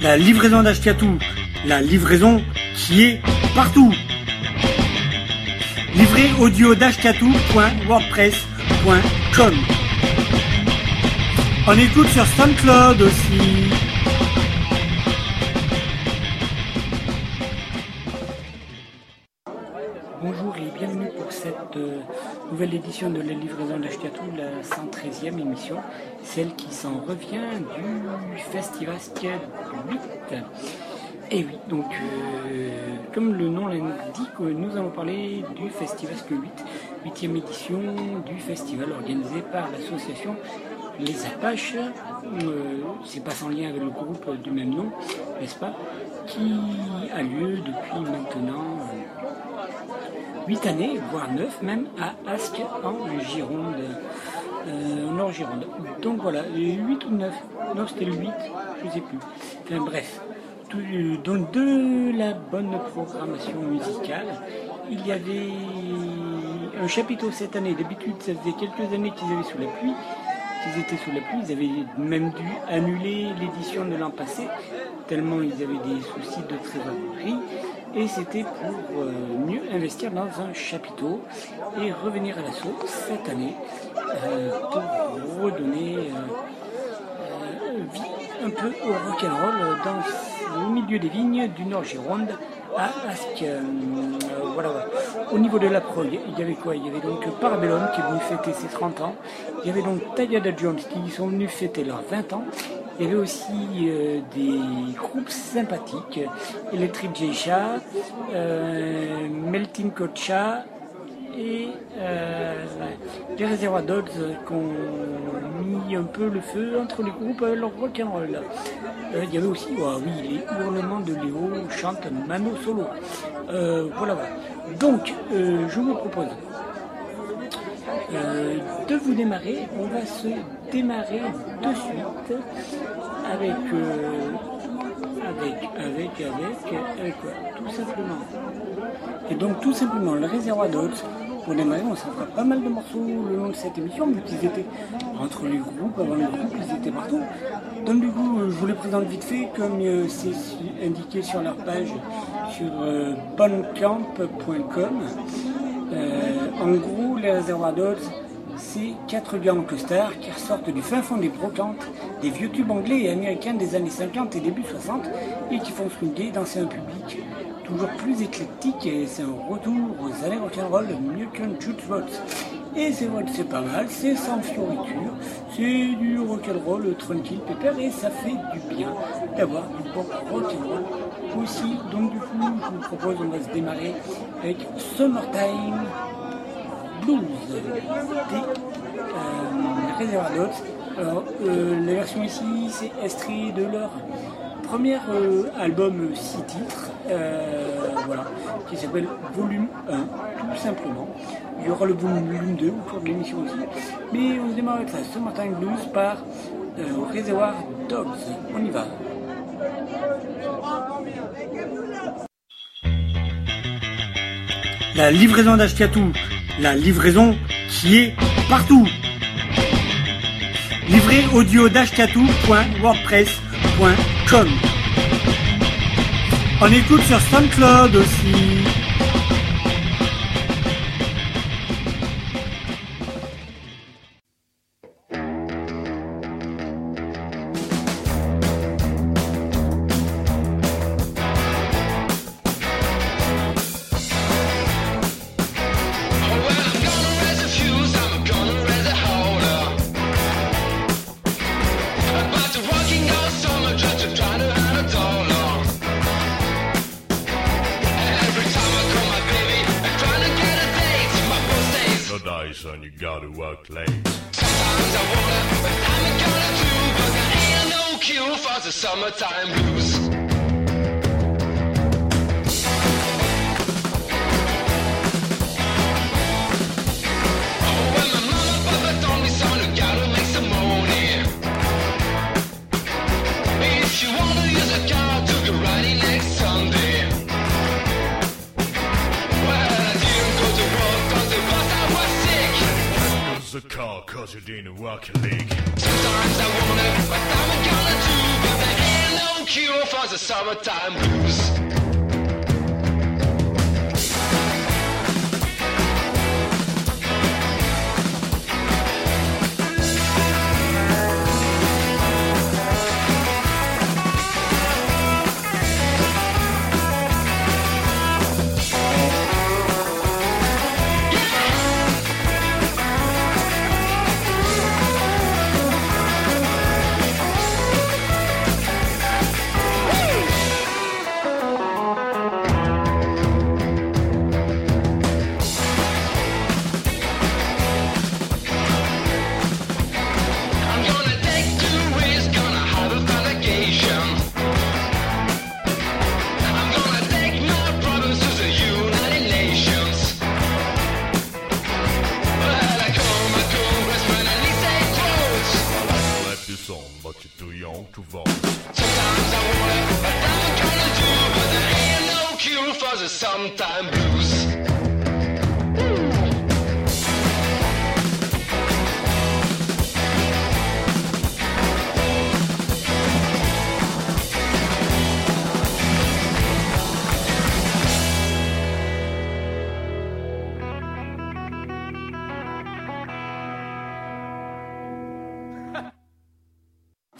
La livraison d'Ashkatou, la livraison qui est partout. Livré audio d'ashkatou.wordpress.com. On écoute sur SoundCloud aussi. Nouvelle édition de la livraison d'Ashkatou, la 113e émission, celle qui s'en revient du Festival 8. Et oui, donc euh, comme le nom l'indique, nous allons parler du Festival 8, 8e édition du festival organisé par l'association Les Apaches. Euh, C'est pas sans lien avec le groupe du même nom, n'est-ce pas Qui a lieu depuis maintenant 8 années, voire 9 même, à Ascq en Gironde. Euh, Nord-Gironde. Donc voilà, 8 ou 9 Non, c'était le 8, je ne sais plus. Enfin bref. Tout, donc de la bonne programmation musicale, il y avait un chapiteau cette année. D'habitude, ça faisait quelques années qu'ils avaient sous la pluie. Qu'ils étaient sous la pluie, ils avaient même dû annuler l'édition de l'an passé, tellement ils avaient des soucis de trésorerie et c'était pour euh, mieux investir dans un chapiteau et revenir à l'assaut cette année euh, pour redonner euh, un peu au rock'n'roll dans le milieu des vignes du Nord Gironde à Ascq. voilà, voilà. Au niveau de la prog, il y avait quoi? Il y avait donc Parabellum qui est venu fêter ses 30 ans. Il y avait donc Tayada Jones qui sont venus fêter leurs 20 ans. Il y avait aussi euh, des groupes sympathiques, Electric Geisha, euh, Melting Kocha et euh, les Réservoirs Dogs qui ont mis un peu le feu entre les groupes à leur rock'n'roll. Euh, il y avait aussi, oh, oui, les hurlements de Léo chante Mano Solo. Euh, voilà. Donc, je vous propose euh, de vous démarrer. On va se démarrer de suite avec, euh, avec, avec, avec, avec quoi? Tout simplement. Et donc tout simplement le réservoir d'Ox. Démarrer, on s'en fera pas mal de morceaux le long de cette émission, vu qu'ils étaient entre les groupes, avant les groupes, ils étaient partout. Donc du coup, je vous les présente vite fait, comme c'est indiqué sur leur page sur euh, boncamp.com. en gros, les réservoirs d'Oz, c'est quatre gars en costard qui ressortent du fin fond des brocantes, des vieux tubes anglais et américains des années 50 et début 60 et qui font swinguer, danser un public toujours plus éclectique et c'est un retour aux années rock'n'roll mieux qu'un jukebox. Et c'est vrai c'est pas mal, c'est sans fioriture, c'est du rock'n'roll tranquille, pépère et ça fait du bien d'avoir du bon rock'n'roll aussi. Donc du coup, je vous propose, on va se démarrer avec Summertime Blues des euh, Reservoir Alors, euh, la version ici, c'est extrait de leur premier euh, album 6 titres, euh, voilà, qui s'appelle Volume 1, tout simplement. Il y aura le volume 2 au cours de l'émission aussi. Mais on démarre avec ça, Summertime Blues par euh, Reservoir Dogs. On y va. La livraison d'Ashkatou, la livraison qui est partout. Livré audio d'ashkatou.wordpress.com. On écoute sur SoundCloud aussi.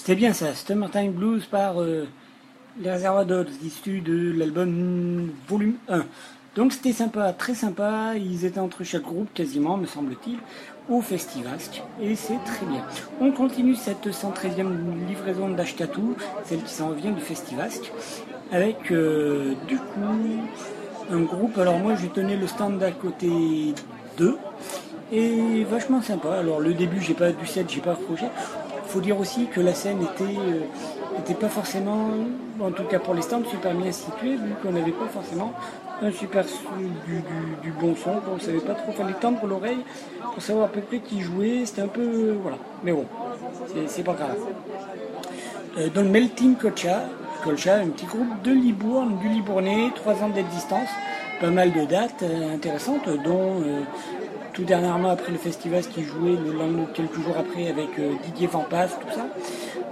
C'est bien ça, Summertime Blues par euh, les réservoirs d'Oz, issus de l'album volume 1. Donc c'était sympa, très sympa, ils étaient entre chaque groupe quasiment, me semble-t-il, au Festivasque, et c'est très bien. On continue cette 113e livraison d'Ashkatou, celle qui s'en revient du Festivasque, avec euh, du coup un groupe, alors moi je tenais le stand d'à côté 2, et vachement sympa. Alors le début j'ai pas du set, j'ai pas accroché, il faut dire aussi que la scène était, euh, pas forcément, en tout cas pour les stands, super bien située, vu qu'on n'avait pas forcément un super du, bon son, on ne savait pas trop, fallait tendre l'oreille pour savoir à peu près qui jouait, c'était un peu, voilà, mais bon, c'est pas grave. Euh, dans le Melting Colcha, Colcha, un petit groupe de Libourne, du Libournais, trois ans d'existence, pas mal de dates euh, intéressantes, dont tout dernièrement après le festival qui jouait le lendemain, quelques jours après avec euh, Didier Vampas, tout ça.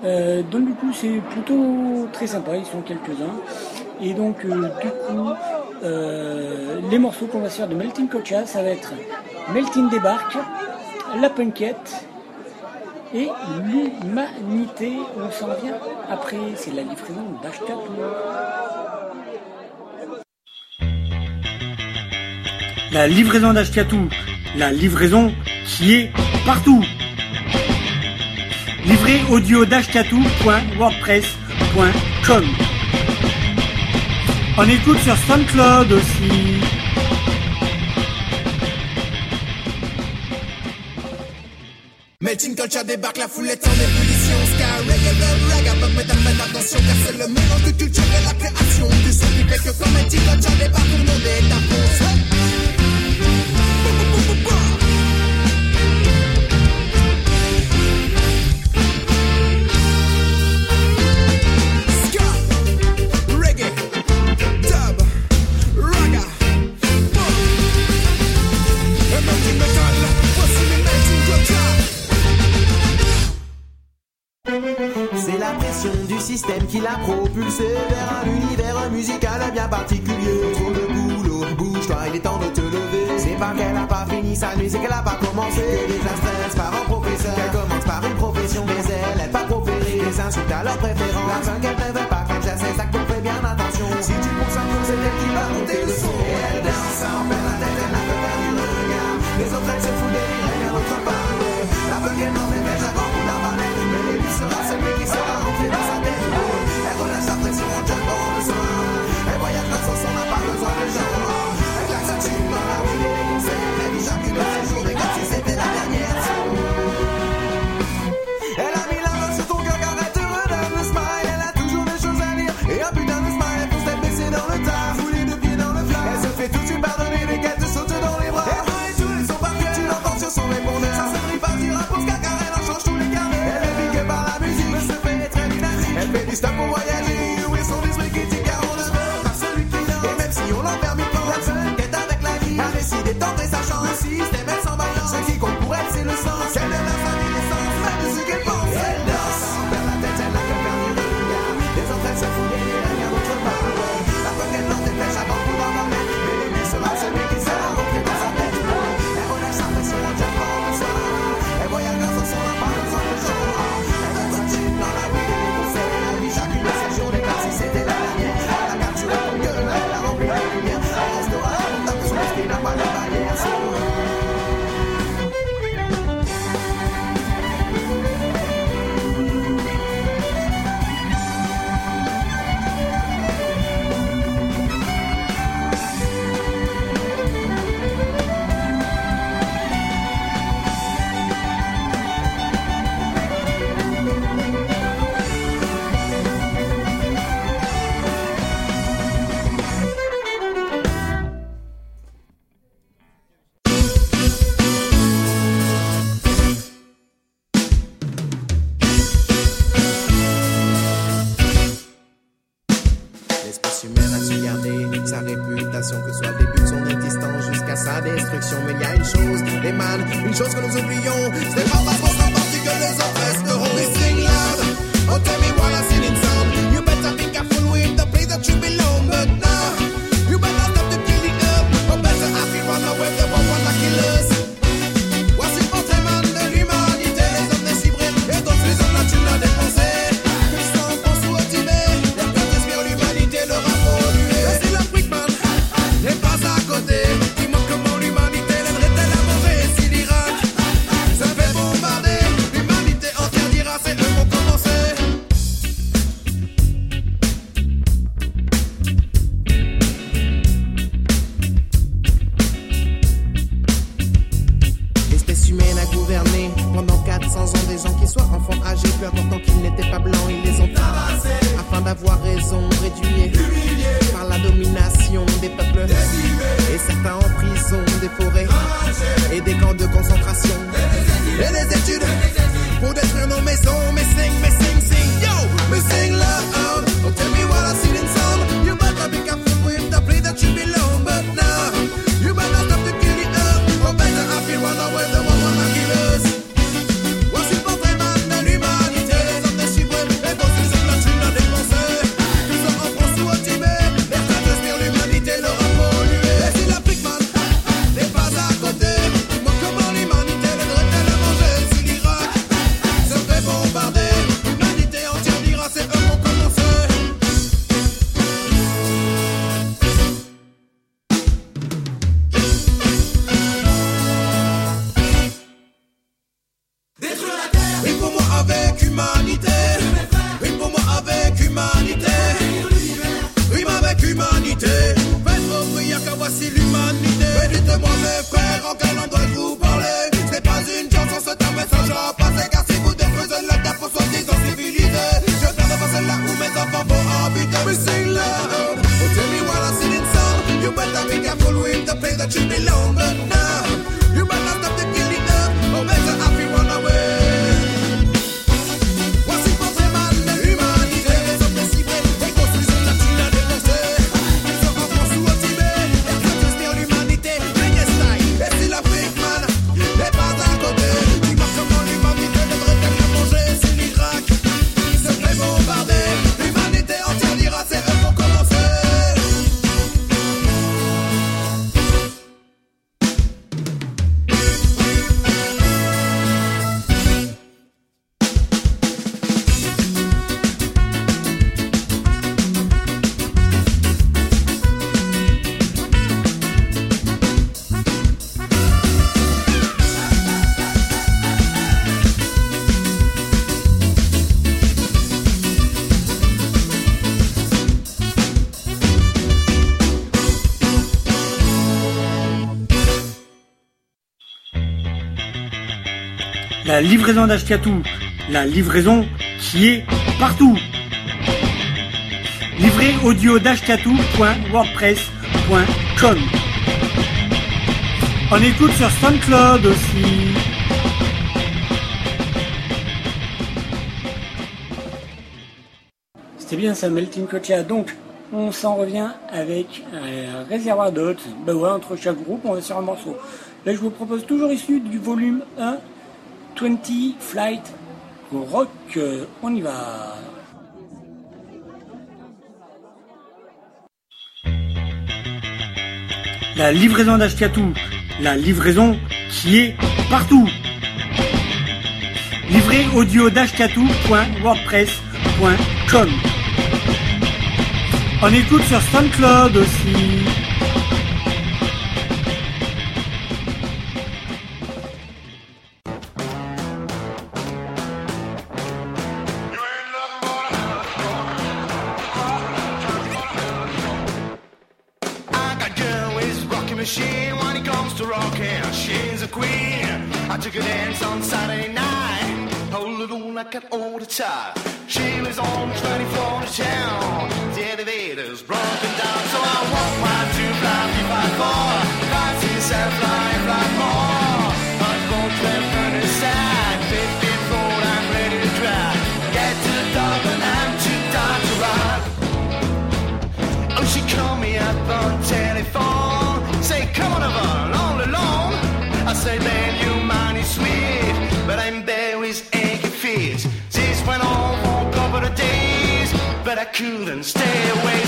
Euh, donc du coup c'est plutôt très sympa, ils sont quelques-uns. Et donc euh, du coup les morceaux qu'on va faire de Melting Cocha, ça va être Melting Débarque, La Punkette et l'Humanité. On s'en vient après, c'est la livraison d'Ashkatou. La livraison d'Ashkatou la livraison qui est partout. Livré audio d'ashkatou.wordpress.com. On écoute sur SoundCloud aussi. Melting Culture débarque, la foule est en ébullition Sky, reggae, mais faites attention Car c'est le mélange de culture et la création fait que quand débarque, qui l'a propulsé vers un univers musical bien particulier. Trop de boulot, bouge-toi, il est temps de te lever. C'est pas qu'elle a pas fini sa nuit, c'est qu'elle a pas commencé. Que stress par un professeur, qu'elle commence par une profession, elle, elle pas proférer des insultes à leur préférence. La fin qu'elle pendant 400 ans des gens qui soient enfants âgés, peu important qu'ils n'étaient pas blancs, ils les ont tabassés afin d'avoir raison, réduits par la domination des peuples et certains en prison des forêts et des camps de concentration et des études, et études. pour détruire nos maisons, mes signes, mes signes. la livraison d'Ashkatou, la livraison qui est partout. Livré audio d'ashkatou.wordpress.com On écoute sur SoundCloud aussi. C'était bien ça, Melting Kocha. Donc, on s'en revient avec un réservoir de hot. Ben ouais, entre chaque groupe, on va sur un morceau. Là, je vous propose toujours issu du volume 1 20 Flight Rock. On y va. La livraison d'Ashtiatou, la livraison qui est partout. Livré audio d'ashtiatou.wordpress.com. On écoute sur SoundCloud aussi. cool and stay away.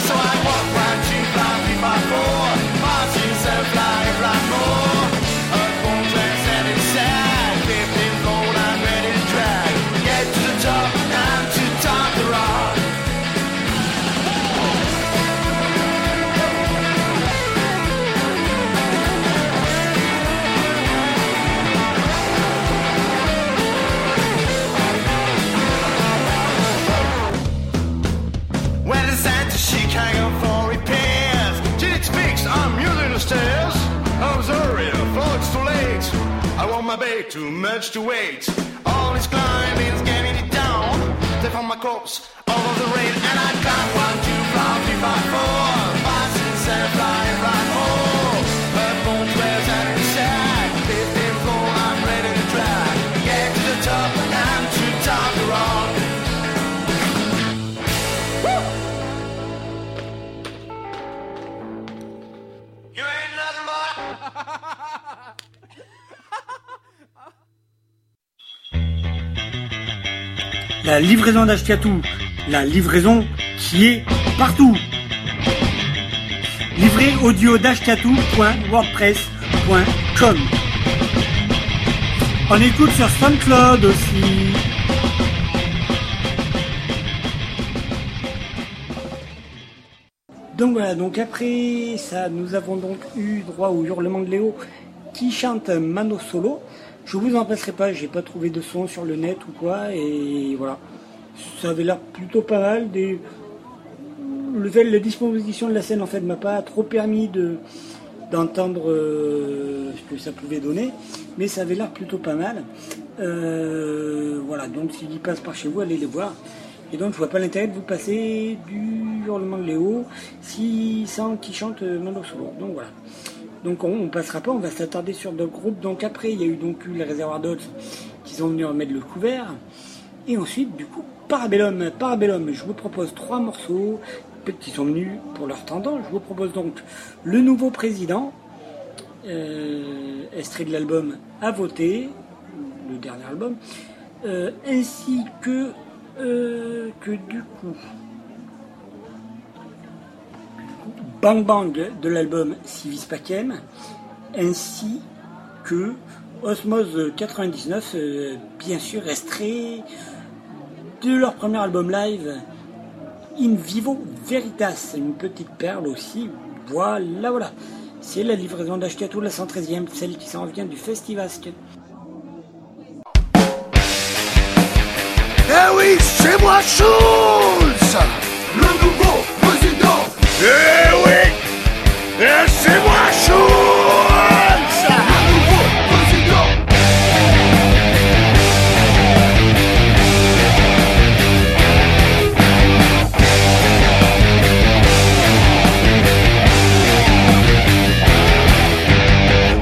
Bait, too much to wait. All this climbing's getting it down. They found my corpse over the rail And I count one, two, five, three, five, four La livraison d'Ashtiatou, la livraison qui est partout. Livré audio d'ashtiatou.wordpress.com On écoute sur SoundCloud aussi. Donc voilà, donc après ça, nous avons donc eu droit au hurlement de Léo qui chante Mano Solo. Je vous en passerai pas, j'ai pas trouvé de son sur le net ou quoi, et voilà. Ça avait l'air plutôt pas mal. Le la disposition de la scène en fait m'a pas trop permis de d'entendre euh, ce que ça pouvait donner, mais ça avait l'air plutôt pas mal. Euh, voilà, donc s'il passe par chez vous, allez les voir. Et donc je vois pas l'intérêt de vous passer du hurlement de Léo si sans qu'il chante euh, Mano Solo. Donc voilà. Donc on, on passera pas, on va s'attarder sur d'autres groupes. Donc après il y a eu donc les réservoirs d'Ots qui sont venus remettre le couvert. Et ensuite du coup Parabellum, Parabellum, je vous propose trois morceaux qui sont venus pour leur tendance. Je vous propose donc le nouveau président, euh, extrait de l'album À voter, le dernier album, euh, ainsi que, euh, que du coup Bang Bang de l'album Civis Pacem, ainsi que Osmose 99, euh, bien sûr extrait de leur premier album live In Vivo Veritas, une petite perle aussi. Voilà, voilà. C'est la livraison d'Ashkatou, la 113e, celle qui s'en vient du Festivasque. Eh oui, c'est moi Eh oui. Eh c'est moi président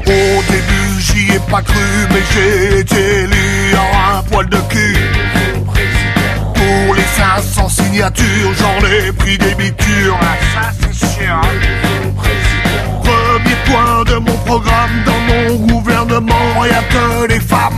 Au début j'y ai pas cru mais j'ai été élu en un poil de cul Les 500 signatures j'en ai pris des bitures Ça c'est sûr Premier point de mon programme dans mon gouvernement Y'a que les femmes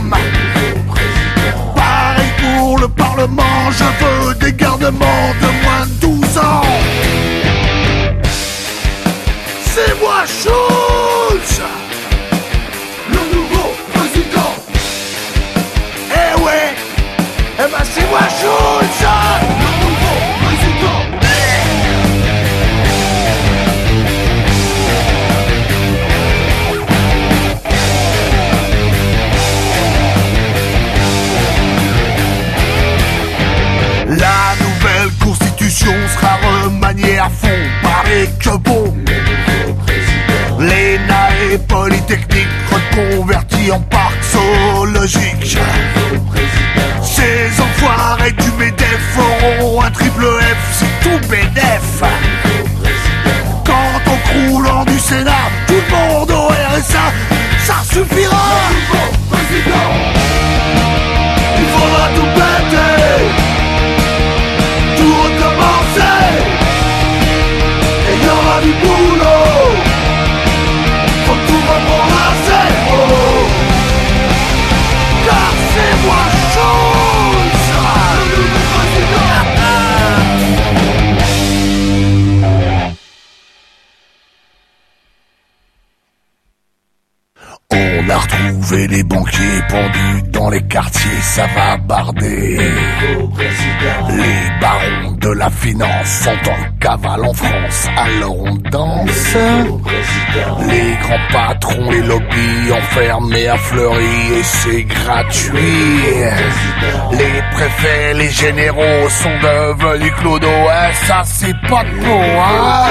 quebons. L'ENA et Polytechnique reconvertis en parc zoologique. Ces enfoirés les quartiers, ça va barder. Les barons de la finance sont en cavale en France, alors on danse. Les grands patrons, les lobbies enfermés à Fleury et c'est gratuit. Les préfets, les généraux sont devenus clodo, eh, ça c'est pas de peau, hein.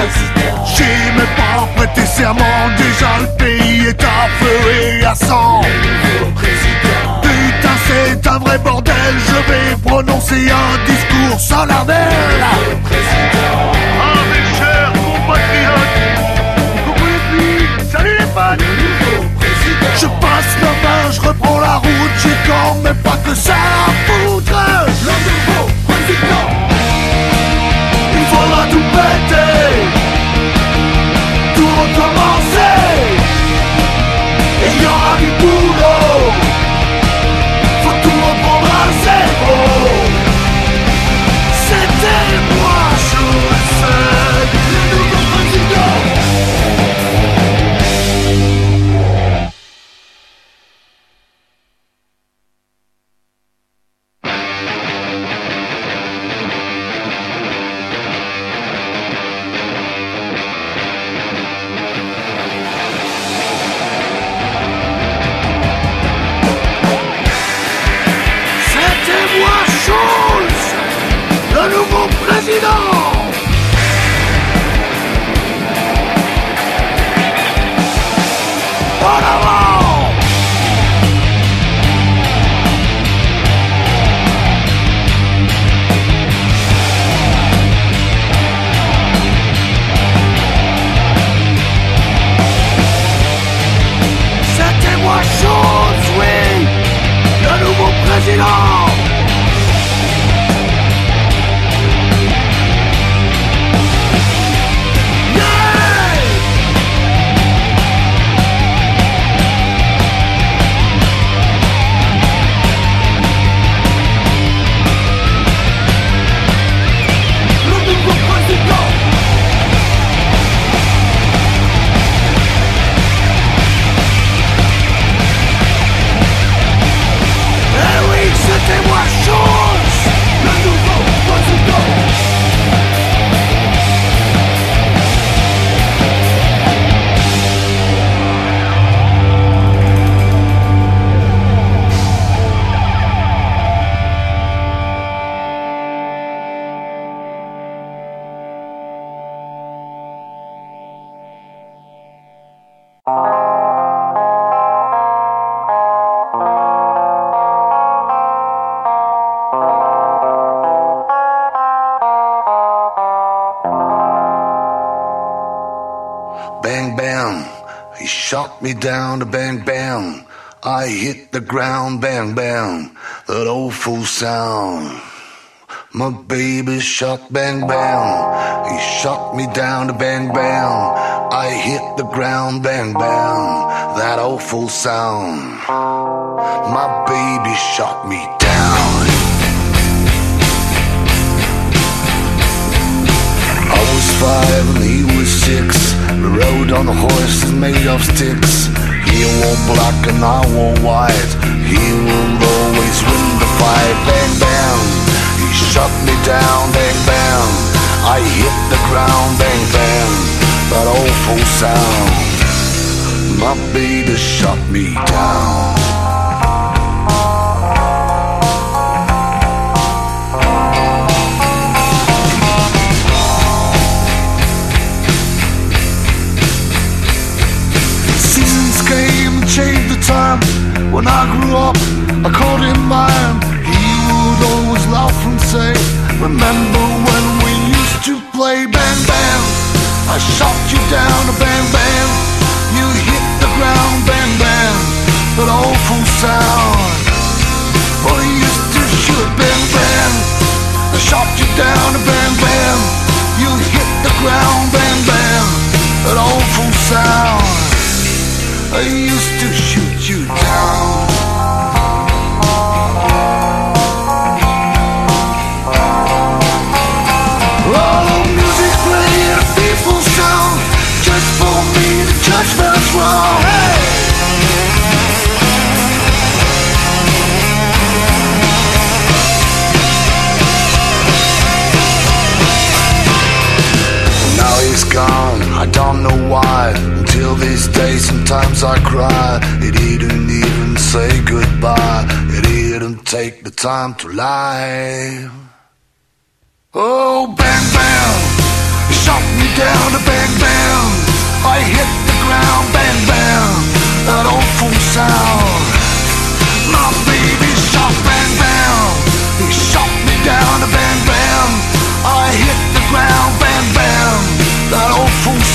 J'ai même pas prêté serment, déjà le pays est à feu et à sang. Un vrai bordel, je vais prononcer un discours solennel. Shot me down to bang bang. I hit the ground, bang bang, that awful sound. My baby shot bang bang, he shot me down to bang bang. I hit the ground, bang bang, that awful sound. My baby shot me down. I was five and he was six. We rode on a horse is made of sticks. He wore black and I wore white. He will always win the fight. Bang bang, he shot me down. Bang bang, I hit the ground. Bang bang, that awful sound. My baby shot me down. When I grew up, I called him mine. He would always laugh and say, Remember when we used to play bang bang? I shot you down bang bang. You hit the ground bang bang. That awful sound. Well, he used to shoot bang bang. I shot you down bang bang. You hit the ground bang bang. That awful sound. I used to shoot don't know why. Until these days sometimes I cry. It didn't even say goodbye. It didn't take the time to lie. Oh, bang, bang. You shot me down, bang, bang. I hit the ground, bang, bang. That awful sound.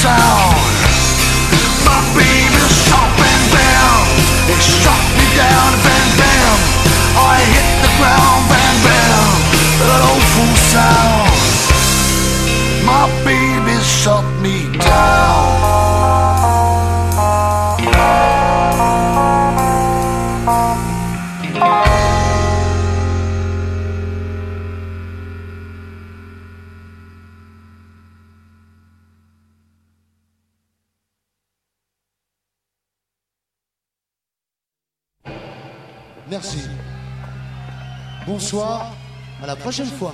Shut My shot, bam bam me down, bam bam I hit the ground, bam bam awful sound My shot me down. bonsoir. À la prochaine fois.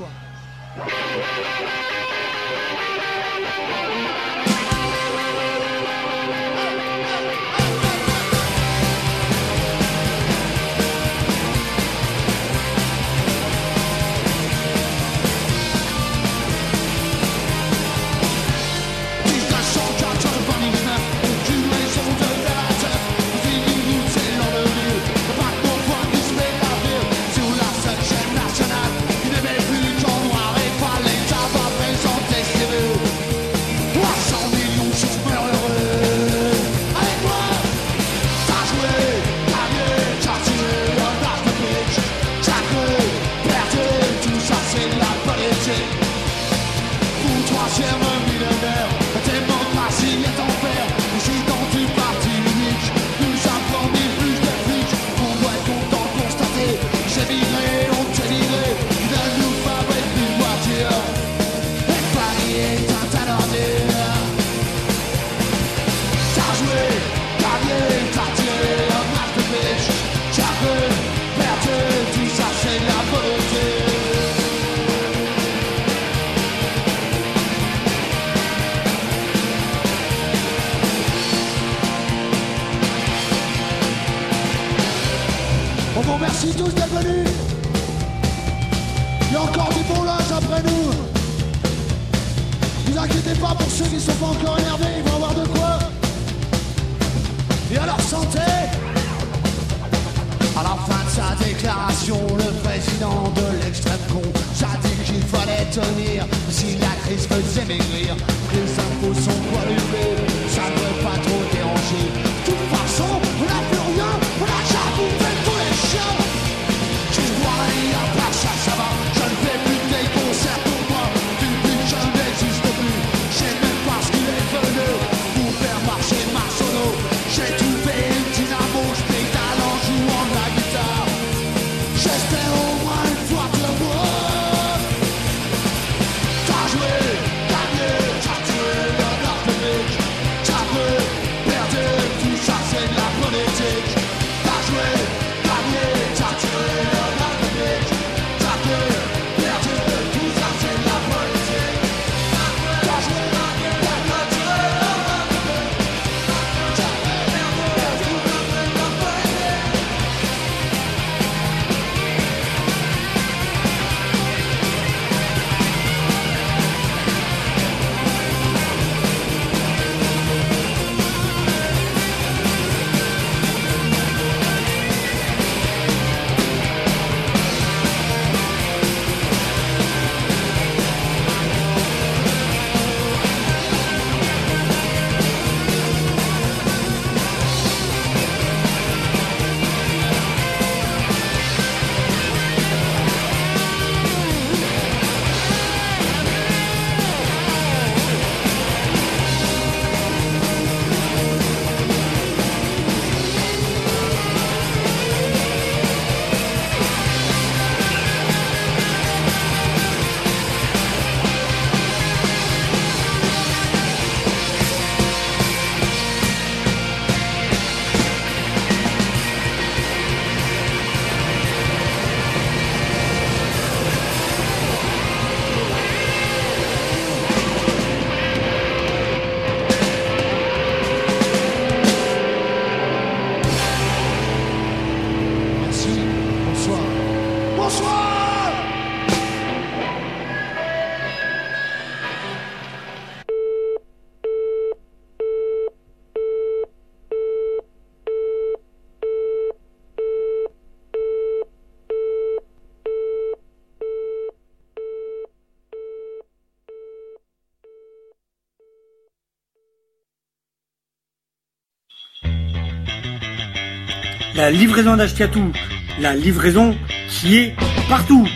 La livraison d'Ashtiatou, la livraison qui est partout.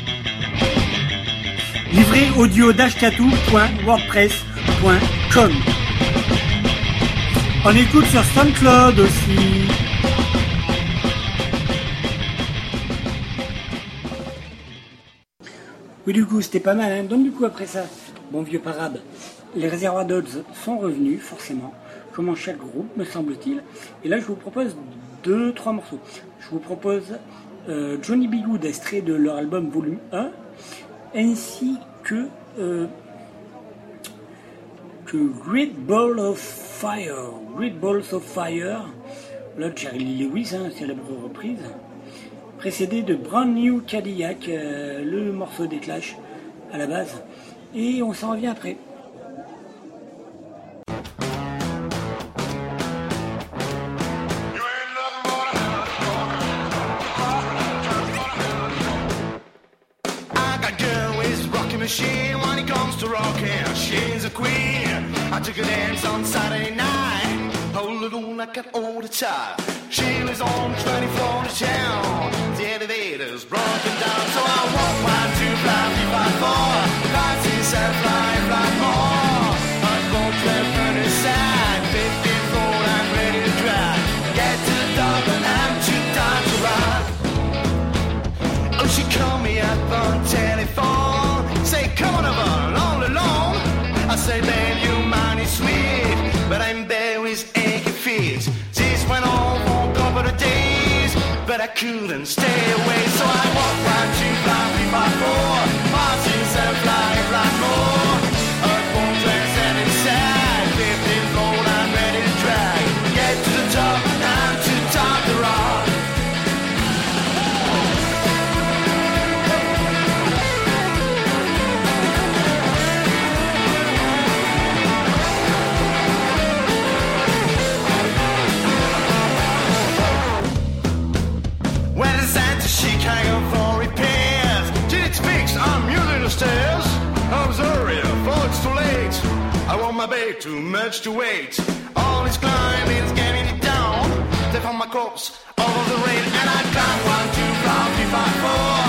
Livré audio d'ashtiatou.wordpress.com On écoute sur SoundCloud aussi. Oui, du coup, c'était pas mal. Hein Donc, du coup, après ça, bon vieux parade, les réservoirs d'Odds sont revenus, forcément, comme en chaque groupe, me semble-t-il. Et là, je vous propose deux, trois morceaux. Je vous propose euh, Johnny B. Good, extrait de leur album Volume 1, ainsi que, euh, que Great Ball of Fire. Great Balls of Fire, là, Lee Lewis, hein, célèbre reprise précédé de Brand New Cadillac, euh, le morceau des Clash à la base. Et on s'en revient après. Dance on Saturday night. Hold it on like an older child. She was on 24 to town. The elevator's broken down, so I walk one, two, five, three, five, four. Five, six, seven, fly, fly more. I go 12, 30 side. 54, I'm ready to drive. Get to the top and I'm too tired to ride. Oh, she called me up on telephone. shoot and stay away. Babe too much to wait. All this climbing's getting it down. They found my corpse over the rail, and I climb one, two, five, three, five, four,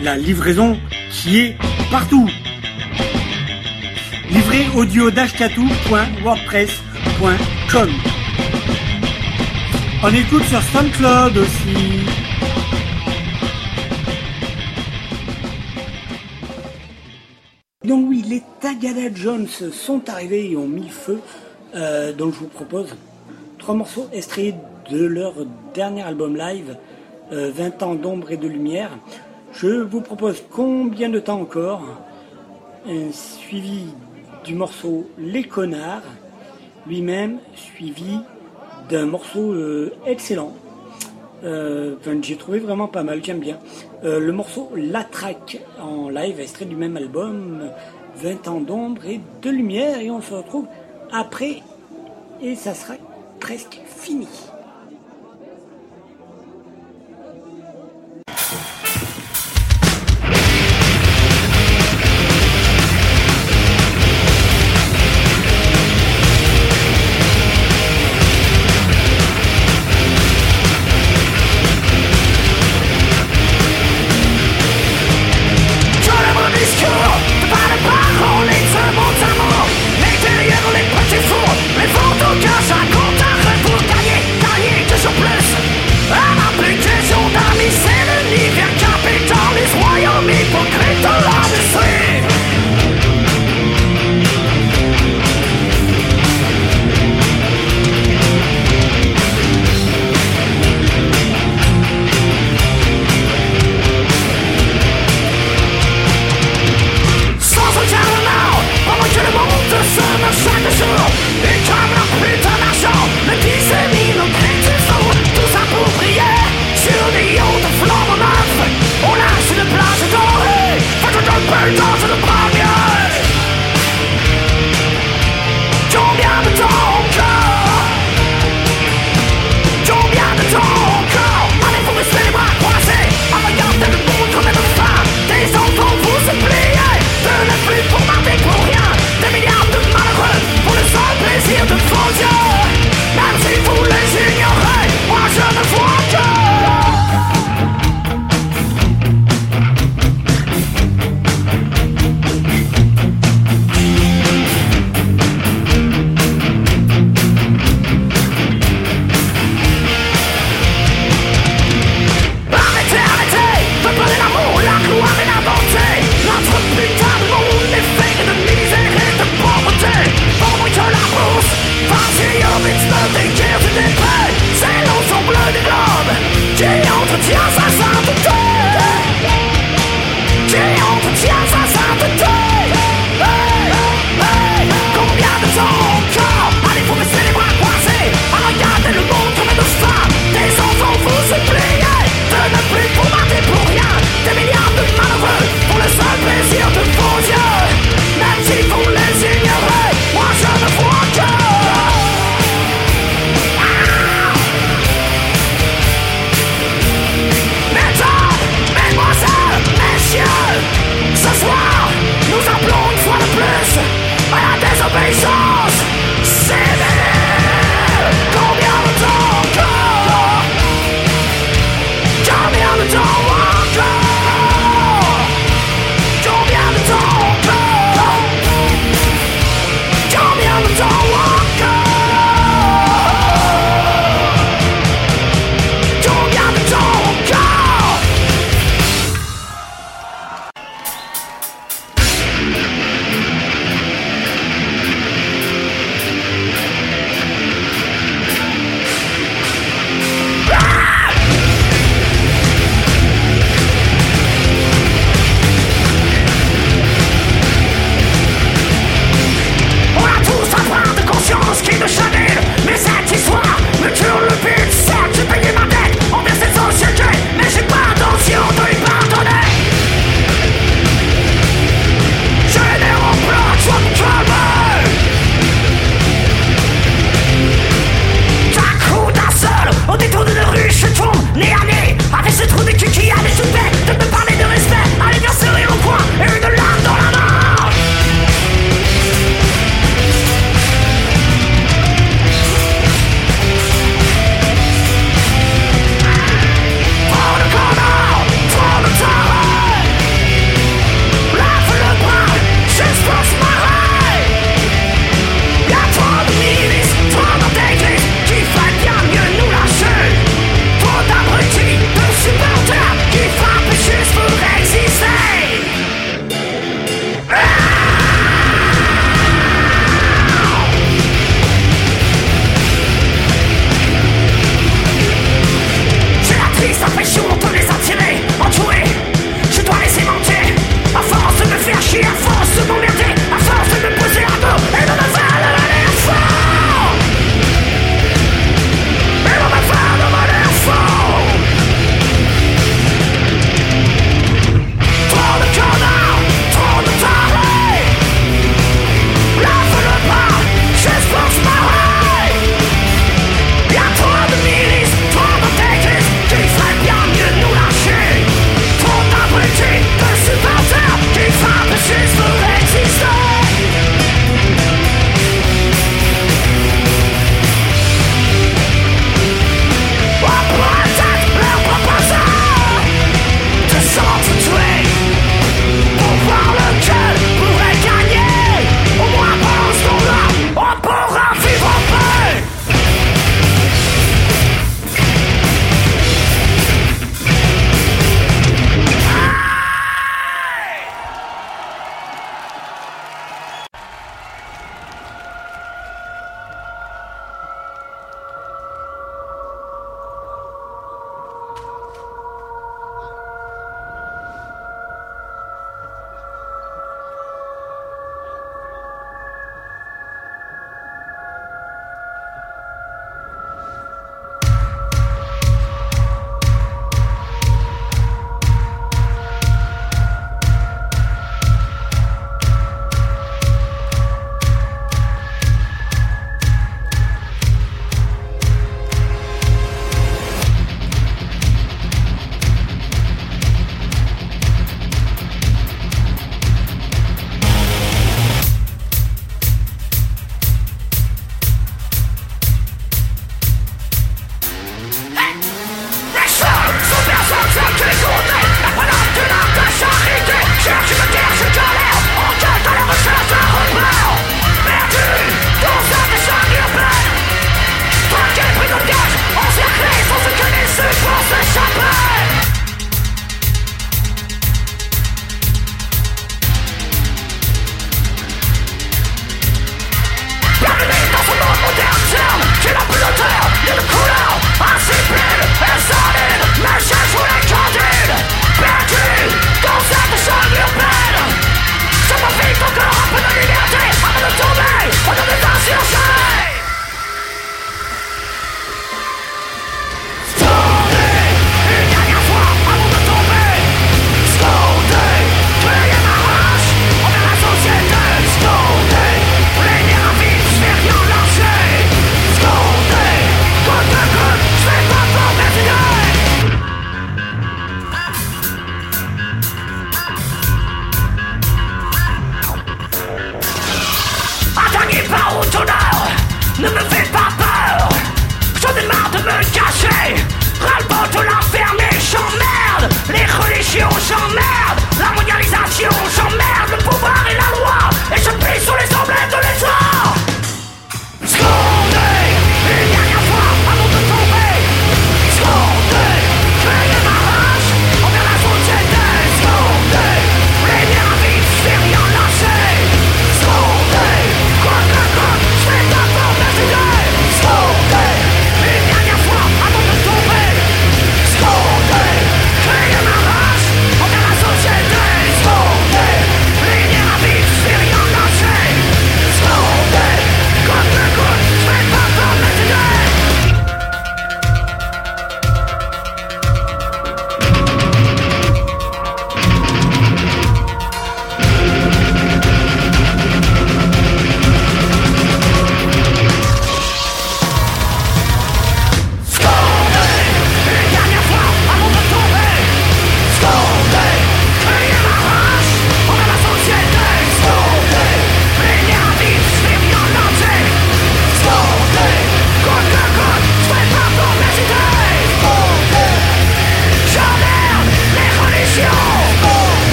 la livraison qui est partout. Livré audio d'ashtiatou.wordpress.com. On écoute sur SoundCloud aussi. Donc oui, les Tagada Jones sont arrivés et ont mis feu. euh, donc je vous propose trois morceaux extraits de leur dernier album live, euh, 20 ans d'ombre et de lumière. Je vous propose combien de temps encore Un suivi du morceau Les Connards, lui-même suivi d'un morceau euh, excellent. Euh, enfin, j'ai trouvé vraiment pas mal, j'aime bien. Euh, le morceau La Traque en live, extrait du même album, 20 ans d'ombre et de lumière, et on se retrouve après, et ça sera presque fini.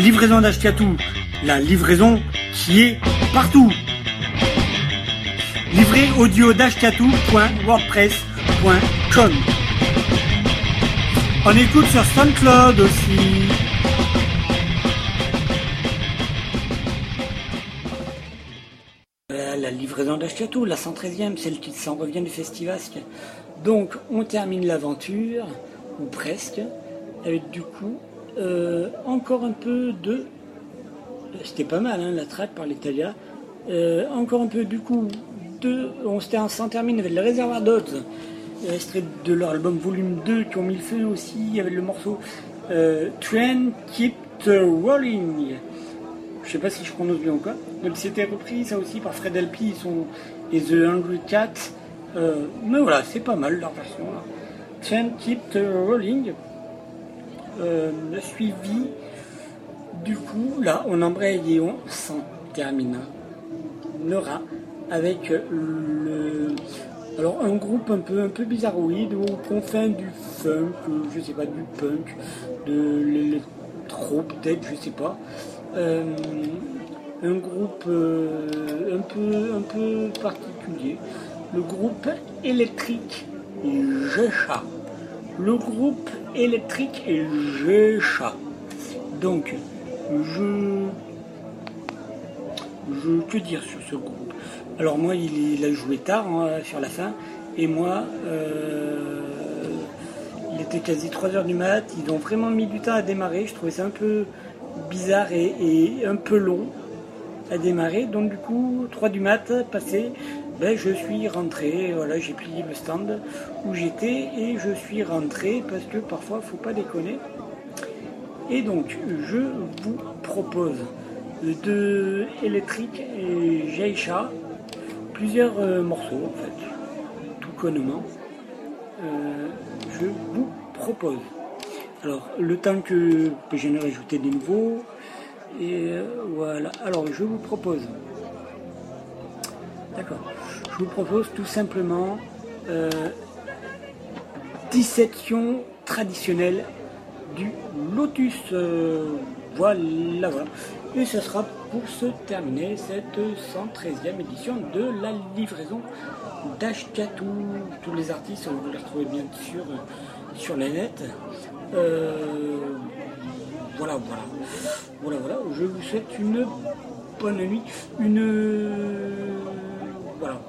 Livraison d'Ashkatou, la livraison qui est partout. Livré audio On écoute sur SoundCloud aussi. Euh, La livraison d'Ashkatou, la 113e, celle qui s'en revient du Festivasque. Donc on termine l'aventure, ou presque, avec du coup euh, encore un peu de... C'était pas mal hein, la track par l'Italia. Euh, encore un peu du coup de... On s'en termine avec le réservoir d'Oz, extrait de leur album volume 2 qui ont mis le feu aussi avec le morceau euh, Train Keep Rolling. Je sais pas si je prononce bien ou quoi. Donc c'était repris ça aussi par Fred LP ils sont, et The Hungry Cat. Euh, mais voilà, c'est pas mal leur version. là. Train Keep Rolling. Euh, suivi du coup, là on embraye et on s'en termine. Nora avec le alors un groupe un peu un peu bizarroïde aux confins du funk, je sais pas du punk, de l'électro peut-être, je sais pas. Euh, un groupe euh, un peu un peu particulier. Le groupe électrique Jecha. Le groupe électrique Jecha. Donc je je que dire sur ce groupe Alors moi, il, a joué tard hein, sur la fin, et moi, euh, il était quasi 3 heures du mat. Ils ont vraiment mis du temps à démarrer. Je trouvais ça un peu bizarre et, et un peu long à démarrer. Donc du coup, 3 du mat passé, ben, je suis rentré. Voilà, j'ai plié le stand où j'étais et je suis rentré parce que parfois, faut pas déconner. Et donc, je vous propose de Electric et Jaisha plusieurs euh, morceaux, en fait, tout connement. Euh, je vous propose. Alors, le temps que, que j'en ai rajouté des nouveaux, et euh, voilà. Alors, je vous propose. D'accord. Vous propose tout simplement euh, dissection traditionnelle du lotus. Euh, voilà, voilà. Et ce sera pour se terminer cette 113e édition de la livraison d'Ashkatou. Tous les artistes, vous les retrouvez bien sûr euh, sur les net. Euh, voilà, voilà. Voilà, voilà. Je vous souhaite une bonne nuit. Une. Voilà.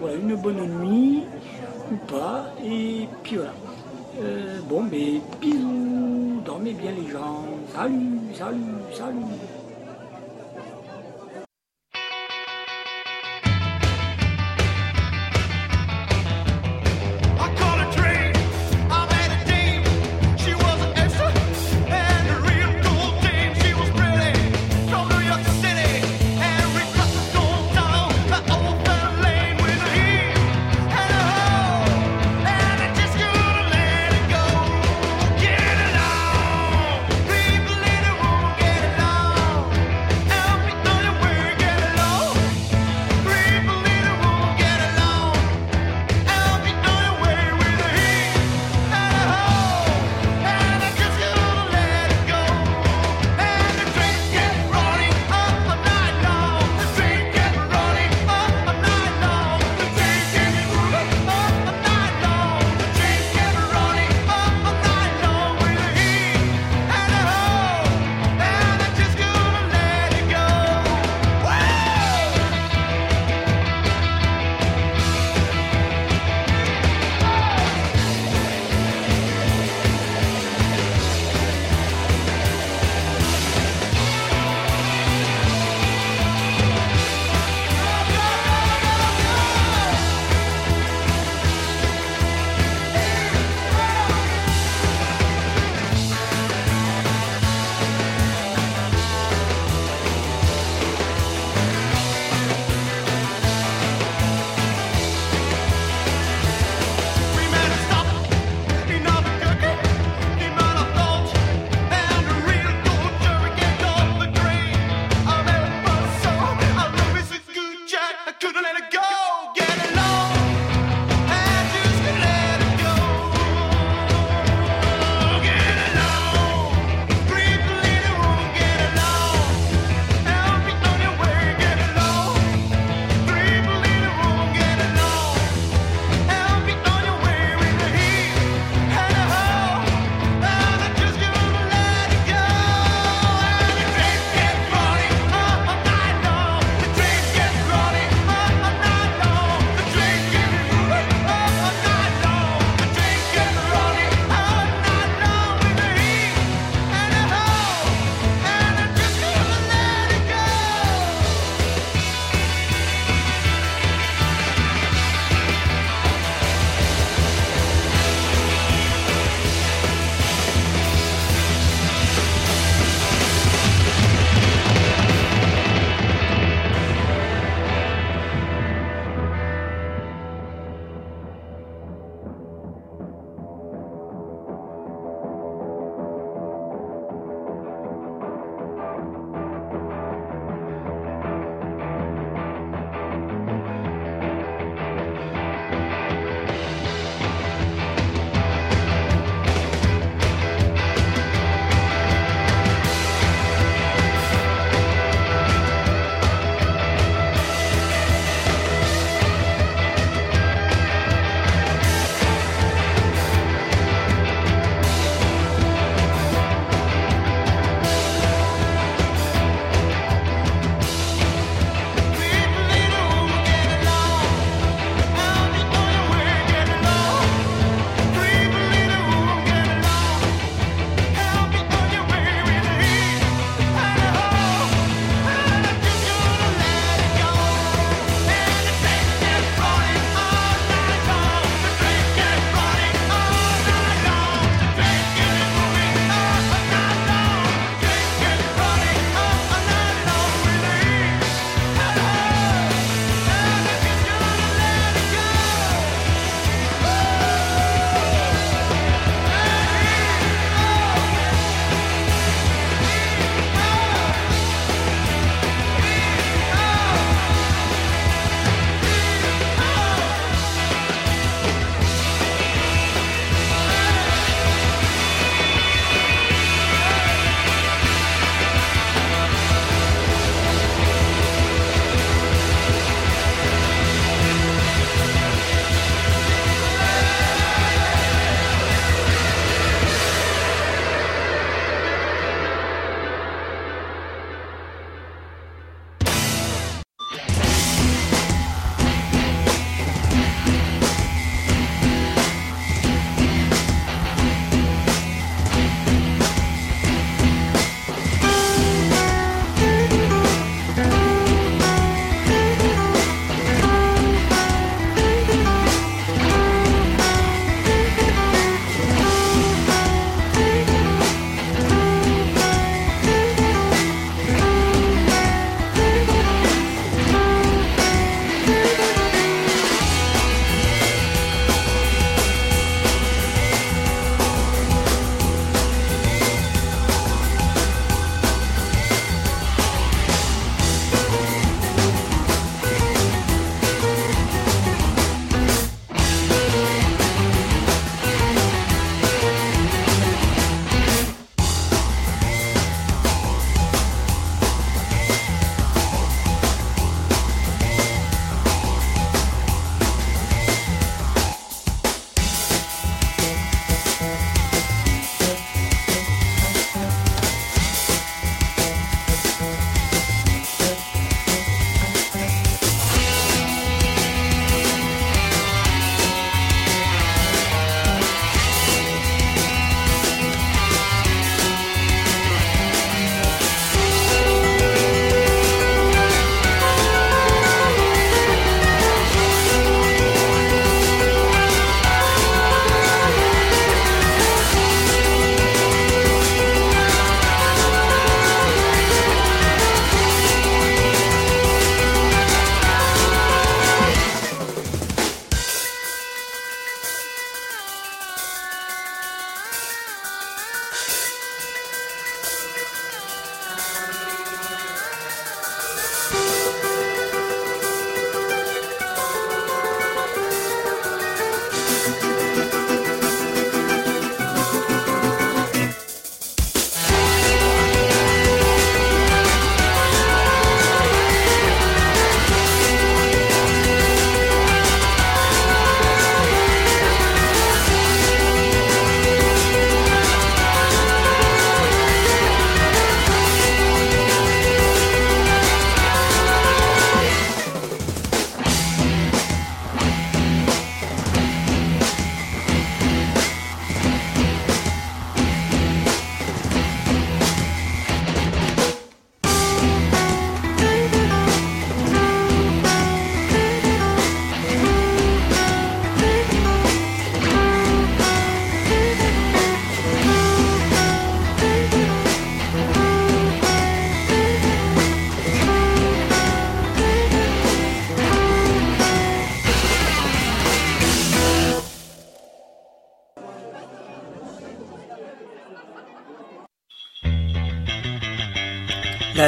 Voilà, une bonne nuit ou pas. Et puis voilà. Euh, bon, mais bisous, dormez bien les gens. Salut, salut, salut.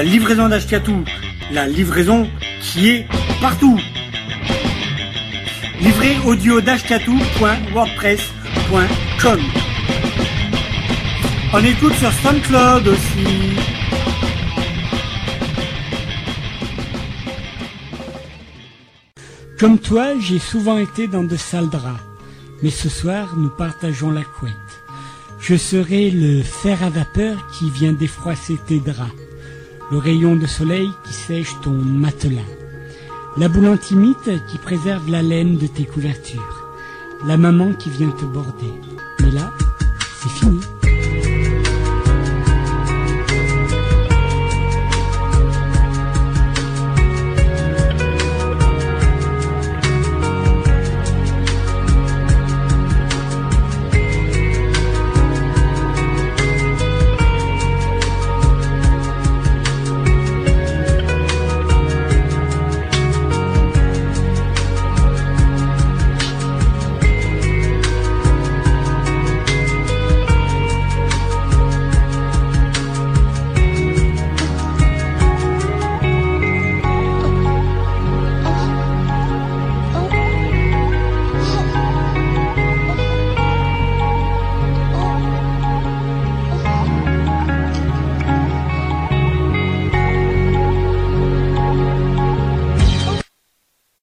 Livraison d'Ashtiatou, la livraison qui est partout. Livré audio d'ashtiatou.wordpress.com On écoute sur SoundCloud aussi. Comme toi, j'ai souvent été dans de sales draps, mais ce soir, nous partageons la couette. Je serai le fer à vapeur qui vient défroisser tes draps, le rayon de soleil qui sèche ton matelas, la boule antimite qui préserve la laine de tes couvertures, la maman qui vient te border. Mais là, c'est fini.